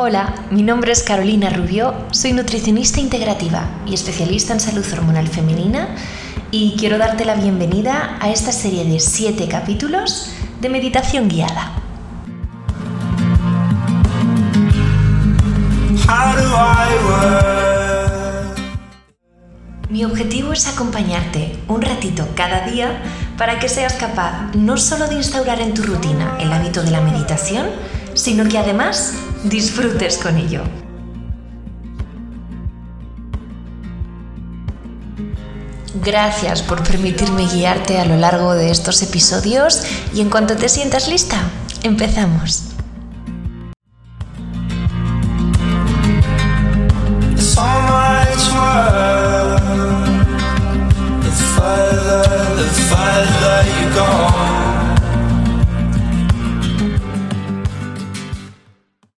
Hola, mi nombre es Carolina Rubio, soy nutricionista integrativa y especialista en salud hormonal femenina y quiero darte la bienvenida a esta serie de 7 capítulos de meditación guiada. Mi objetivo es acompañarte un ratito cada día para que seas capaz no solo de instaurar en tu rutina el hábito de la meditación, sino que además disfrutes con ello. Gracias por permitirme guiarte a lo largo de estos episodios y en cuanto te sientas lista, empezamos.